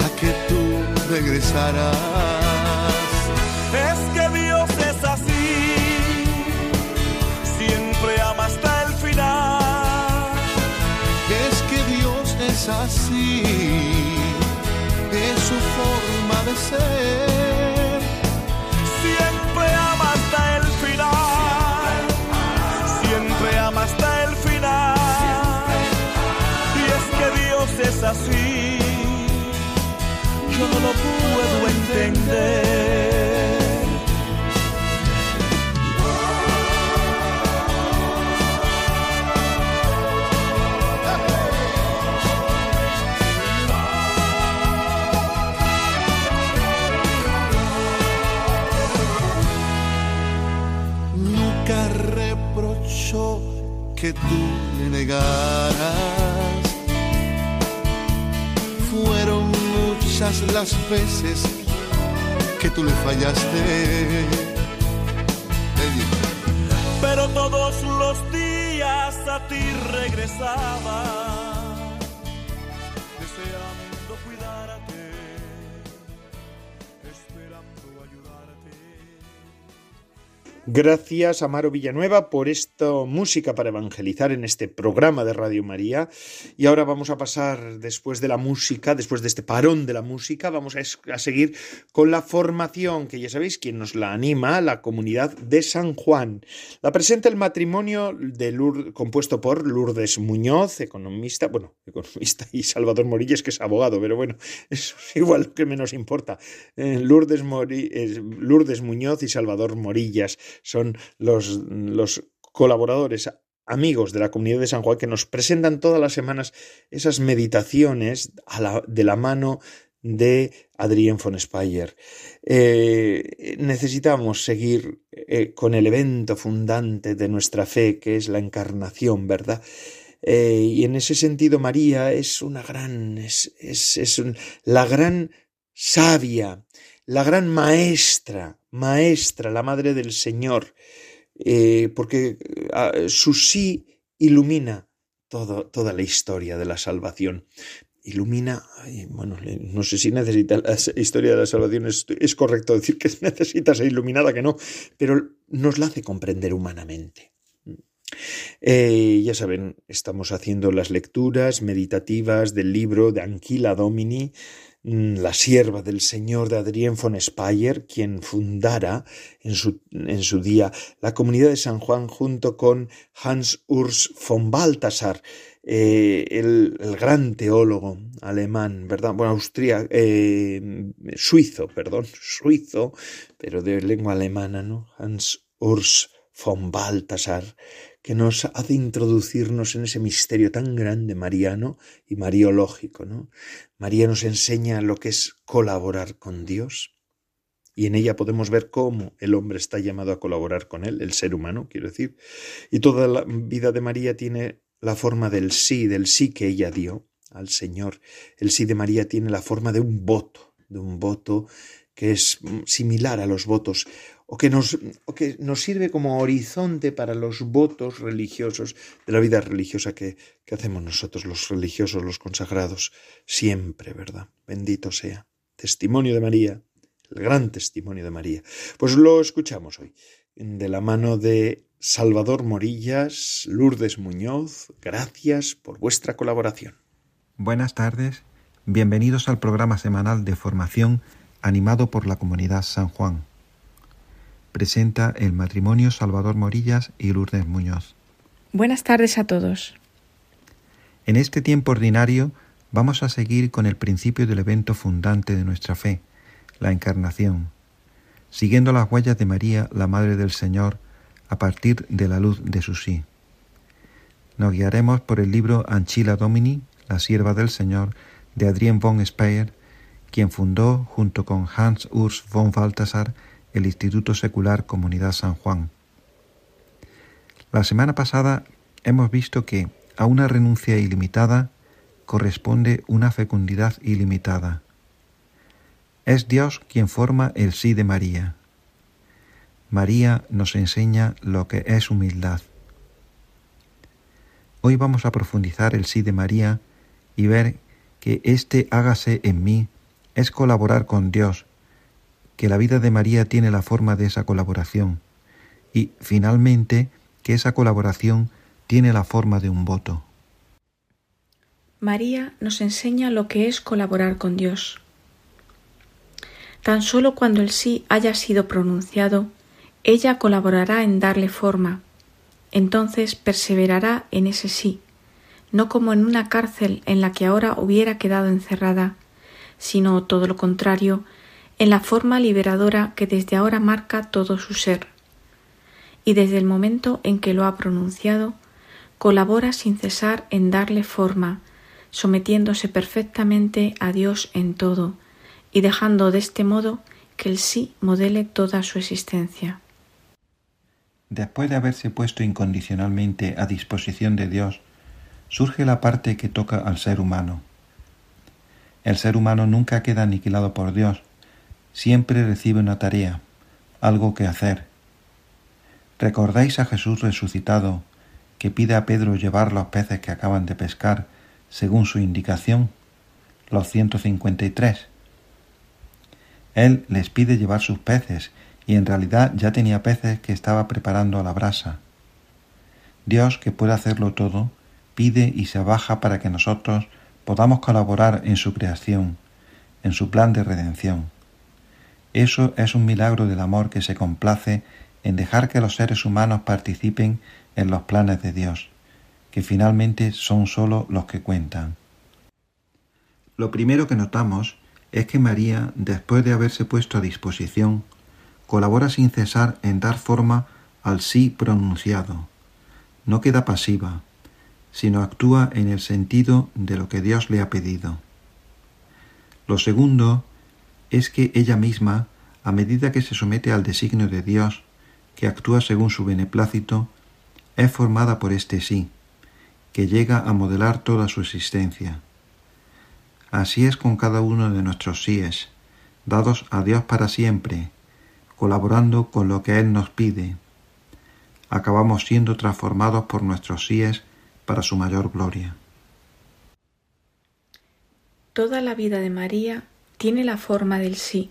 a que tú regresaras. Es así, es su forma de ser. Siempre ama hasta el final, siempre ama hasta el final. Y es que Dios es así, yo no lo puedo entender. Que tú le negaras. Fueron muchas las veces que tú le fallaste. Pero todos los días a ti regresaba. Gracias, Amaro Villanueva, por esta música para evangelizar en este programa de Radio María. Y ahora vamos a pasar, después de la música, después de este parón de la música, vamos a, seguir con la formación, que ya sabéis quién nos la anima, la comunidad de San Juan. La presenta el matrimonio de compuesto por Lourdes Muñoz, economista, bueno, [laughs] economista, y Salvador Morillas, que es abogado, pero bueno, [laughs] eso es igual lo que menos importa. Eh, Lourdes, eh, Lourdes Muñoz y Salvador Morillas son los, los colaboradores amigos de la comunidad de San Juan que nos presentan todas las semanas esas meditaciones de la mano de Adrien von Speyer. Eh, necesitamos seguir eh, con el evento fundante de nuestra fe, que es la encarnación, ¿verdad? Eh, y en ese sentido, María es una gran, es, es, la gran sabia, la gran maestra, maestra, la madre del Señor, eh, porque ah, su sí ilumina todo, toda la historia de la salvación. Ilumina, bueno, no sé si necesita la historia de la salvación, es, correcto decir que [laughs] necesita ser iluminada, que no, pero nos la hace comprender humanamente. Eh, ya saben, estamos haciendo las lecturas meditativas del libro de Anquila Domini, la sierva del señor de Adrien von Speyer, quien fundara en su, en su día la comunidad de San Juan junto con Hans Urs von Balthasar, eh, el, gran teólogo alemán, ¿verdad? Bueno, austria, eh, suizo, perdón, suizo, pero de lengua alemana, ¿no? Hans Urs von Balthasar, que nos hace introducirnos en ese misterio tan grande mariano y mariológico, ¿no? María nos enseña lo que es colaborar con Dios y en ella podemos ver cómo el hombre está llamado a colaborar con él, el ser humano, quiero decir. Y toda la vida de María tiene la forma del sí, del sí que ella dio al Señor. El sí de María tiene la forma de un voto, de un voto que es similar a los votos o que nos, que nos sirve como horizonte para los votos religiosos de la vida religiosa que, que hacemos nosotros, los religiosos, los consagrados, siempre, ¿verdad? Bendito sea. Testimonio de María, el gran testimonio de María. Pues lo escuchamos hoy, de la mano de Salvador Morillas, Lourdes Muñoz, gracias por vuestra colaboración. Buenas tardes, bienvenidos al programa semanal de formación animado por la comunidad San Juan. Presenta el matrimonio Salvador Morillas y Lourdes Muñoz. Buenas tardes a todos. En este tiempo ordinario vamos a seguir con el principio del evento fundante de nuestra fe, la encarnación, siguiendo las huellas de María, la Madre del Señor, a partir de la luz de su sí. Nos guiaremos por el libro Anchila Domini, la sierva del Señor, de Adrien von Speyer, quien fundó, junto con Hans Urs von Balthasar, el Instituto Secular Comunidad San Juan. La semana pasada hemos visto que a una renuncia ilimitada corresponde una fecundidad ilimitada. Es Dios quien forma el sí de María. María nos enseña lo que es humildad. Hoy vamos a profundizar el sí de María y ver que este hágase en mí es colaborar con Dios, que la vida de María tiene la forma de esa colaboración y, finalmente, que esa colaboración tiene la forma de un voto. María nos enseña lo que es colaborar con Dios. Tan solo cuando el sí haya sido pronunciado, ella colaborará en darle forma. Entonces perseverará en ese sí, no como en una cárcel en la que ahora hubiera quedado encerrada, sino todo lo contrario, en la forma liberadora que desde ahora marca todo su ser. Y desde el momento en que lo ha pronunciado, colabora sin cesar en darle forma, sometiéndose perfectamente a Dios en todo, y dejando de este modo que el sí modele toda su existencia. Después de haberse puesto incondicionalmente a disposición de Dios, surge la parte que toca al ser humano. El ser humano nunca queda aniquilado por Dios, siempre recibe una tarea, algo que hacer. ¿Recordáis a Jesús resucitado que pide a Pedro llevar los peces que acaban de pescar según su indicación? Los 153. Él les pide llevar sus peces y en realidad ya tenía peces que estaba preparando a la brasa. Dios, que puede hacerlo todo, pide y se baja para que nosotros podamos colaborar en su creación, en su plan de redención. Eso es un milagro del amor que se complace en dejar que los seres humanos participen en los planes de Dios, que finalmente son sólo los que cuentan. Lo primero que notamos es que María, después de haberse puesto a disposición, colabora sin cesar en dar forma al sí pronunciado. No queda pasiva, sino actúa en el sentido de lo que Dios le ha pedido. Lo segundo es que ella misma, a medida que se somete al designio de Dios, que actúa según su beneplácito, es formada por este sí, que llega a modelar toda su existencia. Así es con cada uno de nuestros síes, dados a Dios para siempre, colaborando con lo que Él nos pide. Acabamos siendo transformados por nuestros síes para su mayor gloria. Toda la vida de María tiene la forma del sí.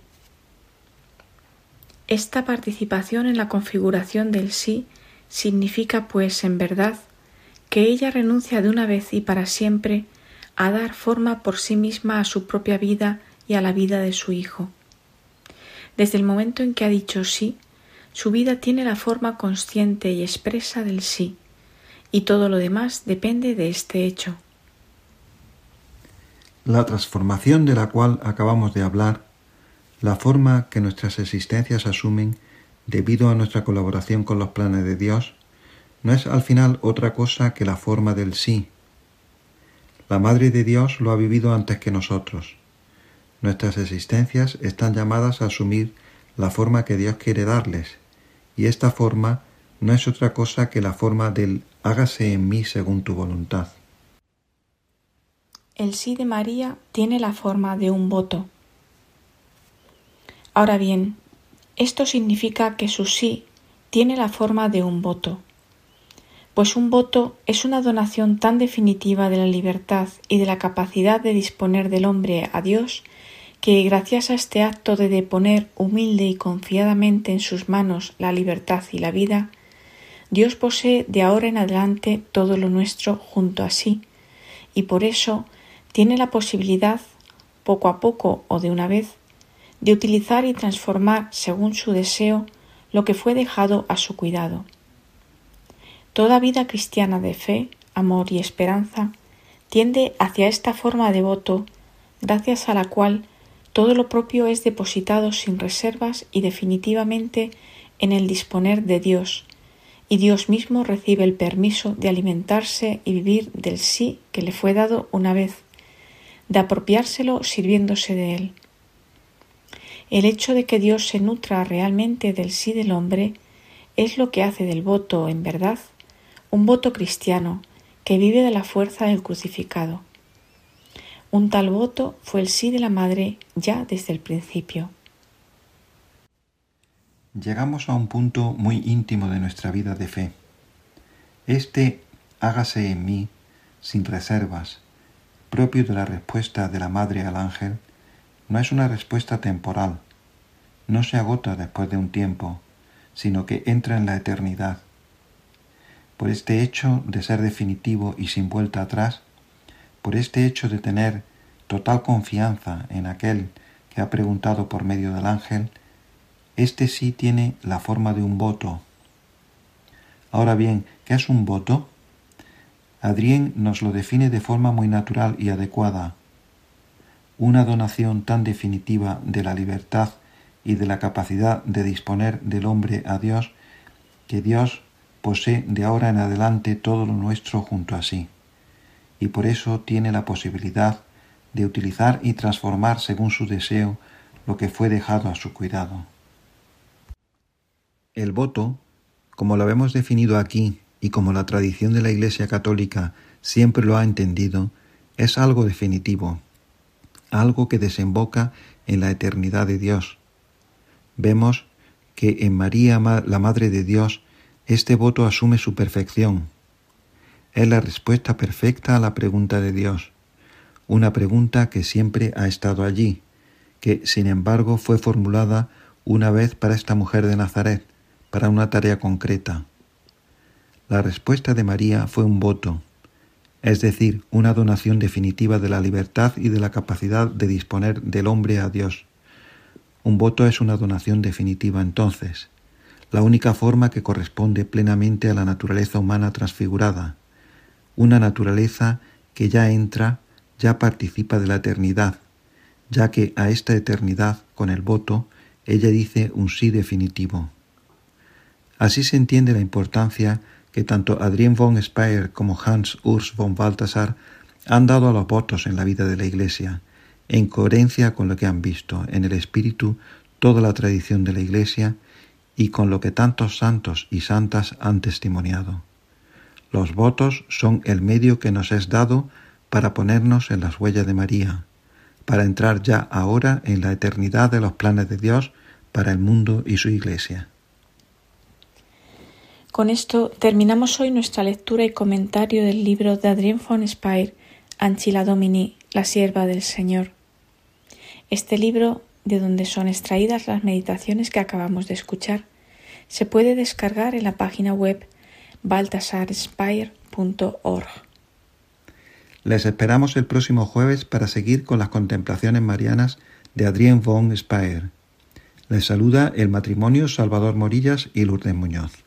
Esta participación en la configuración del sí significa, pues, en verdad, que ella renuncia de una vez y para siempre a dar forma por sí misma a su propia vida y a la vida de su Hijo. Desde el momento en que ha dicho sí, su vida tiene la forma consciente y expresa del sí, y todo lo demás depende de este hecho. La transformación de la cual acabamos de hablar, la forma que nuestras existencias asumen debido a nuestra colaboración con los planes de Dios, no es al final otra cosa que la forma del sí. La Madre de Dios lo ha vivido antes que nosotros. Nuestras existencias están llamadas a asumir la forma que Dios quiere darles, y esta forma no es otra cosa que la forma del hágase en mí según tu voluntad. El sí de María tiene la forma de un voto. Ahora bien, esto significa que su sí tiene la forma de un voto, pues un voto es una donación tan definitiva de la libertad y de la capacidad de disponer del hombre a Dios que gracias a este acto de deponer humilde y confiadamente en sus manos la libertad y la vida, Dios posee de ahora en adelante todo lo nuestro junto a sí, y por eso tiene la posibilidad, poco a poco o de una vez, de utilizar y transformar según su deseo lo que fue dejado a su cuidado. Toda vida cristiana de fe, amor y esperanza tiende hacia esta forma de voto, gracias a la cual todo lo propio es depositado sin reservas y definitivamente en el disponer de Dios, y Dios mismo recibe el permiso de alimentarse y vivir del sí que le fue dado una vez, de apropiárselo sirviéndose de él. El hecho de que Dios se nutra realmente del sí del hombre es lo que hace del voto, en verdad, un voto cristiano que vive de la fuerza del crucificado. Un tal voto fue el sí de la Madre ya desde el principio. Llegamos a un punto muy íntimo de nuestra vida de fe. Este hágase en mí, sin reservas, propio de la respuesta de la Madre al ángel, no es una respuesta temporal, no se agota después de un tiempo, sino que entra en la eternidad. Por este hecho de ser definitivo y sin vuelta atrás, por este hecho de tener total confianza en aquel que ha preguntado por medio del ángel, este sí tiene la forma de un voto. Ahora bien, ¿qué es un voto? Adrien nos lo define de forma muy natural y adecuada. Una donación tan definitiva de la libertad y de la capacidad de disponer del hombre a Dios, que Dios posee de ahora en adelante todo lo nuestro junto a sí, y por eso tiene la posibilidad de utilizar y transformar según su deseo lo que fue dejado a su cuidado. El voto, como lo hemos definido aquí y como la tradición de la Iglesia Católica siempre lo ha entendido, es algo definitivo, algo que desemboca en la eternidad de Dios. Vemos que en María, la Madre de Dios, este voto asume su perfección. Es la respuesta perfecta a la pregunta de Dios, una pregunta que siempre ha estado allí, que sin embargo fue formulada una vez para esta mujer de Nazaret, para una tarea concreta. La respuesta de María fue un voto, es decir, una donación definitiva de la libertad y de la capacidad de disponer del hombre a Dios. Un voto es una donación definitiva entonces, la única forma que corresponde plenamente a la naturaleza humana transfigurada, una naturaleza que ya entra, ya participa de la eternidad, ya que a esta eternidad, con el voto, ella dice un sí definitivo. Así se entiende la importancia que tanto Adrien von Speyer como Hans Urs von Balthasar han dado a los votos en la vida de la Iglesia, en coherencia con lo que han visto en el espíritu toda la tradición de la Iglesia y con lo que tantos santos y santas han testimoniado. Los votos son el medio que nos es dado para ponernos en las huellas de María, para entrar ya ahora en la eternidad de los planes de Dios para el mundo y su Iglesia. Con esto terminamos hoy nuestra lectura y comentario del libro de Adrien von Speyer, Anchila Domini, la sierva del Señor. Este libro, de donde son extraídas las meditaciones que acabamos de escuchar, se puede descargar en la página web baltasarspire.org. Les esperamos el próximo jueves para seguir con las contemplaciones marianas de Adrien von Speyer. Les saluda el matrimonio Salvador Morillas y Lourdes Muñoz.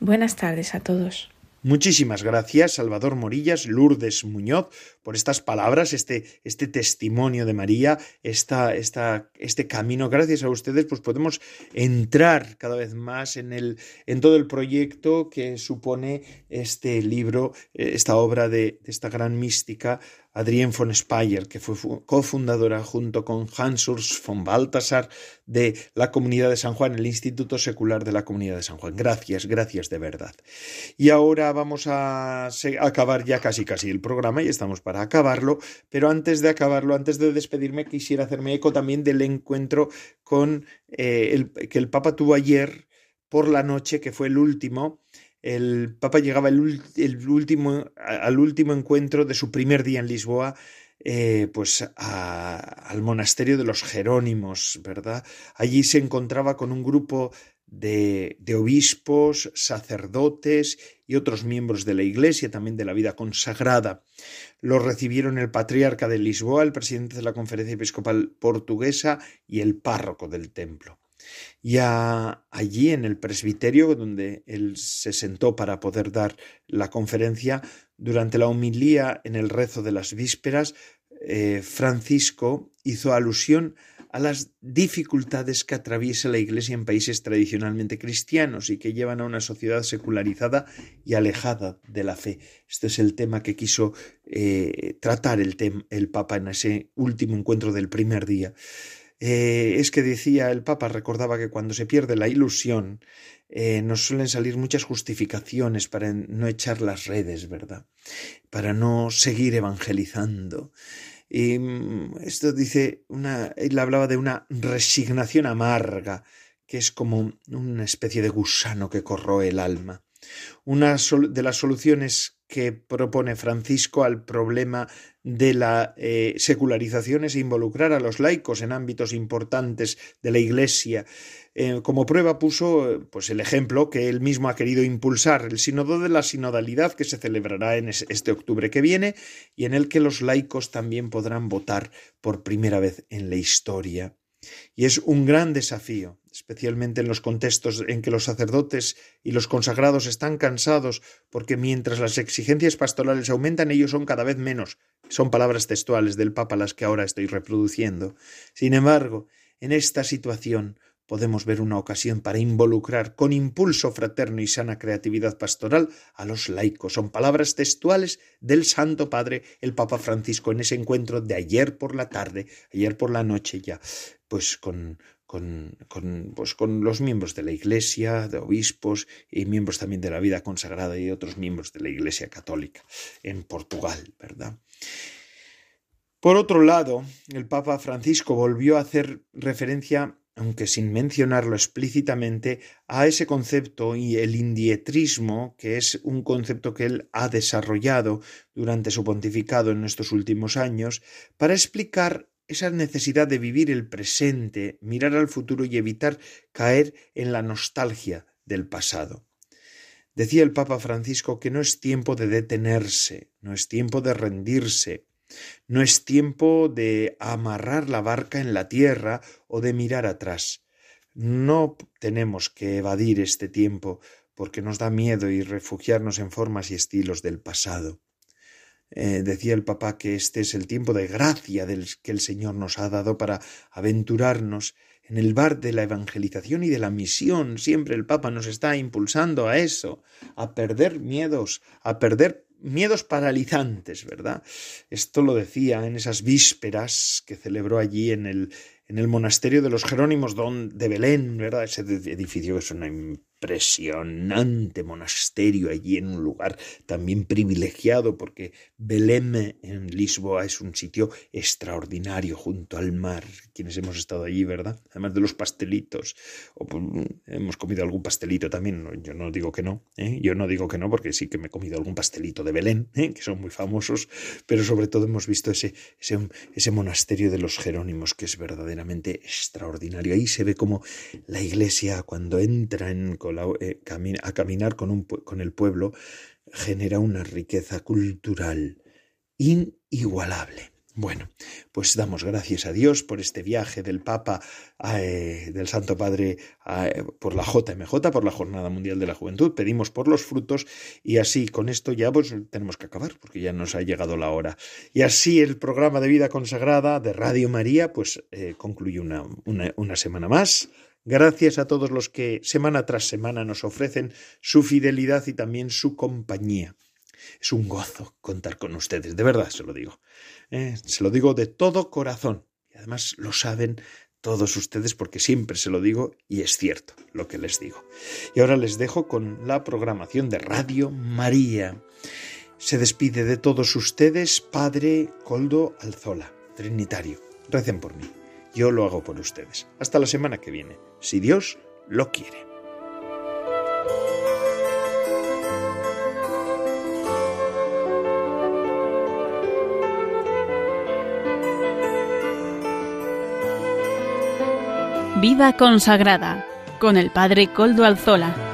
Buenas tardes a todos. Muchísimas gracias, Salvador Morillas, Lourdes Muñoz, por estas palabras, este, este testimonio de María, esta, esta, este camino. Gracias a ustedes, pues podemos entrar cada vez más en, el, en todo el proyecto que supone este libro, eh, esta obra de, de esta gran mística Adrienne von Speyer, que fue cofundadora junto con Hans Urs von Balthasar de la Comunidad de San Juan, el Instituto Secular de la Comunidad de San Juan. Gracias, gracias de verdad. Y ahora vamos a acabar ya casi casi el programa y estamos para acabarlo, pero antes de acabarlo, antes de despedirme, quisiera hacerme eco también del encuentro con eh, el, que el Papa tuvo ayer por la noche, que fue el último, el Papa llegaba al último encuentro de su primer día en Lisboa, eh, pues al monasterio de los Jerónimos, ¿verdad? Allí se encontraba con un grupo de, obispos, sacerdotes y otros miembros de la Iglesia, también de la vida consagrada. Lo recibieron el patriarca de Lisboa, el presidente de la Conferencia Episcopal Portuguesa y el párroco del templo. Ya allí en el presbiterio, donde él se sentó para poder dar la conferencia, durante la homilía en el rezo de las vísperas, eh, Francisco hizo alusión a las dificultades que atraviesa la Iglesia en países tradicionalmente cristianos y que llevan a una sociedad secularizada y alejada de la fe. Este es el tema que quiso eh, tratar el, el Papa en ese último encuentro del primer día. Eh, es que decía el Papa, recordaba que cuando se pierde la ilusión, eh, nos suelen salir muchas justificaciones para no echar las redes, ¿verdad? Para no seguir evangelizando. Y mm, esto dice, una, él hablaba de una resignación amarga, que es como una especie de gusano que corroe el alma. Una de las soluciones que propone Francisco al problema de la eh, secularización es involucrar a los laicos en ámbitos importantes de la Iglesia. Eh, como prueba puso pues, el ejemplo que él mismo ha querido impulsar, el sínodo de la sinodalidad que se celebrará en este octubre que viene y en el que los laicos también podrán votar por primera vez en la historia. Y es un gran desafío, especialmente en los contextos en que los sacerdotes y los consagrados están cansados, porque mientras las exigencias pastorales aumentan, ellos son cada vez menos. Son palabras textuales del Papa las que ahora estoy reproduciendo. Sin embargo, en esta situación podemos ver una ocasión para involucrar con impulso fraterno y sana creatividad pastoral a los laicos. Son palabras textuales del Santo Padre, el Papa Francisco, en ese encuentro de ayer por la tarde, ayer por la noche ya, pues con, con, con, pues con los miembros de la Iglesia, de obispos y miembros también de la vida consagrada y otros miembros de la Iglesia católica en Portugal, ¿verdad? Por otro lado, el Papa Francisco volvió a hacer referencia aunque sin mencionarlo explícitamente, a ese concepto y el indietrismo, que es un concepto que él ha desarrollado durante su pontificado en estos últimos años, para explicar esa necesidad de vivir el presente, mirar al futuro y evitar caer en la nostalgia del pasado. Decía el Papa Francisco que no es tiempo de detenerse, no es tiempo de rendirse, no es tiempo de amarrar la barca en la tierra o de mirar atrás. No tenemos que evadir este tiempo porque nos da miedo y refugiarnos en formas y estilos del pasado. Eh, decía el Papa que este es el tiempo de gracia del que el Señor nos ha dado para aventurarnos en el bar de la evangelización y de la misión. Siempre el Papa nos está impulsando a eso, a perder miedos, a perder miedos paralizantes, ¿verdad? Esto lo decía en esas vísperas que celebró allí en el, en el monasterio de los Jerónimos de Belén, ¿verdad? Ese edificio que es una impresionante monasterio allí en un lugar también privilegiado porque Belém en Lisboa es un sitio extraordinario junto al mar, quienes hemos estado allí, ¿verdad? Además de los pastelitos, pues, hemos comido algún pastelito también, yo no digo que no, ¿eh? yo no digo que no porque sí que me he comido algún pastelito de Belén, ¿eh? que son muy famosos, pero sobre todo hemos visto ese, ese, ese monasterio de los Jerónimos que es verdaderamente extraordinario. Ahí se ve como la iglesia cuando entra en a caminar con, un, con el pueblo genera una riqueza cultural inigualable. Bueno, pues damos gracias a Dios por este viaje del Papa, eh, del Santo Padre, por la JMJ, por la Jornada Mundial de la Juventud. Pedimos por los frutos y así con esto ya pues tenemos que acabar porque ya nos ha llegado la hora. Y así el programa de vida consagrada de Radio María pues eh, concluye una semana más. Gracias a todos los que semana tras semana nos ofrecen su fidelidad y también su compañía. Es un gozo contar con ustedes, de verdad se lo digo. Eh, se lo digo de todo corazón. Y además lo saben todos ustedes porque siempre se lo digo y es cierto lo que les digo. Y ahora les dejo con la programación de Radio María. Se despide de todos ustedes Padre Coldo Alzola, Trinitario. Recen por mí. Yo lo hago por ustedes. Hasta la semana que viene, si Dios lo quiere. Vida consagrada con el Padre Coldo Alzola.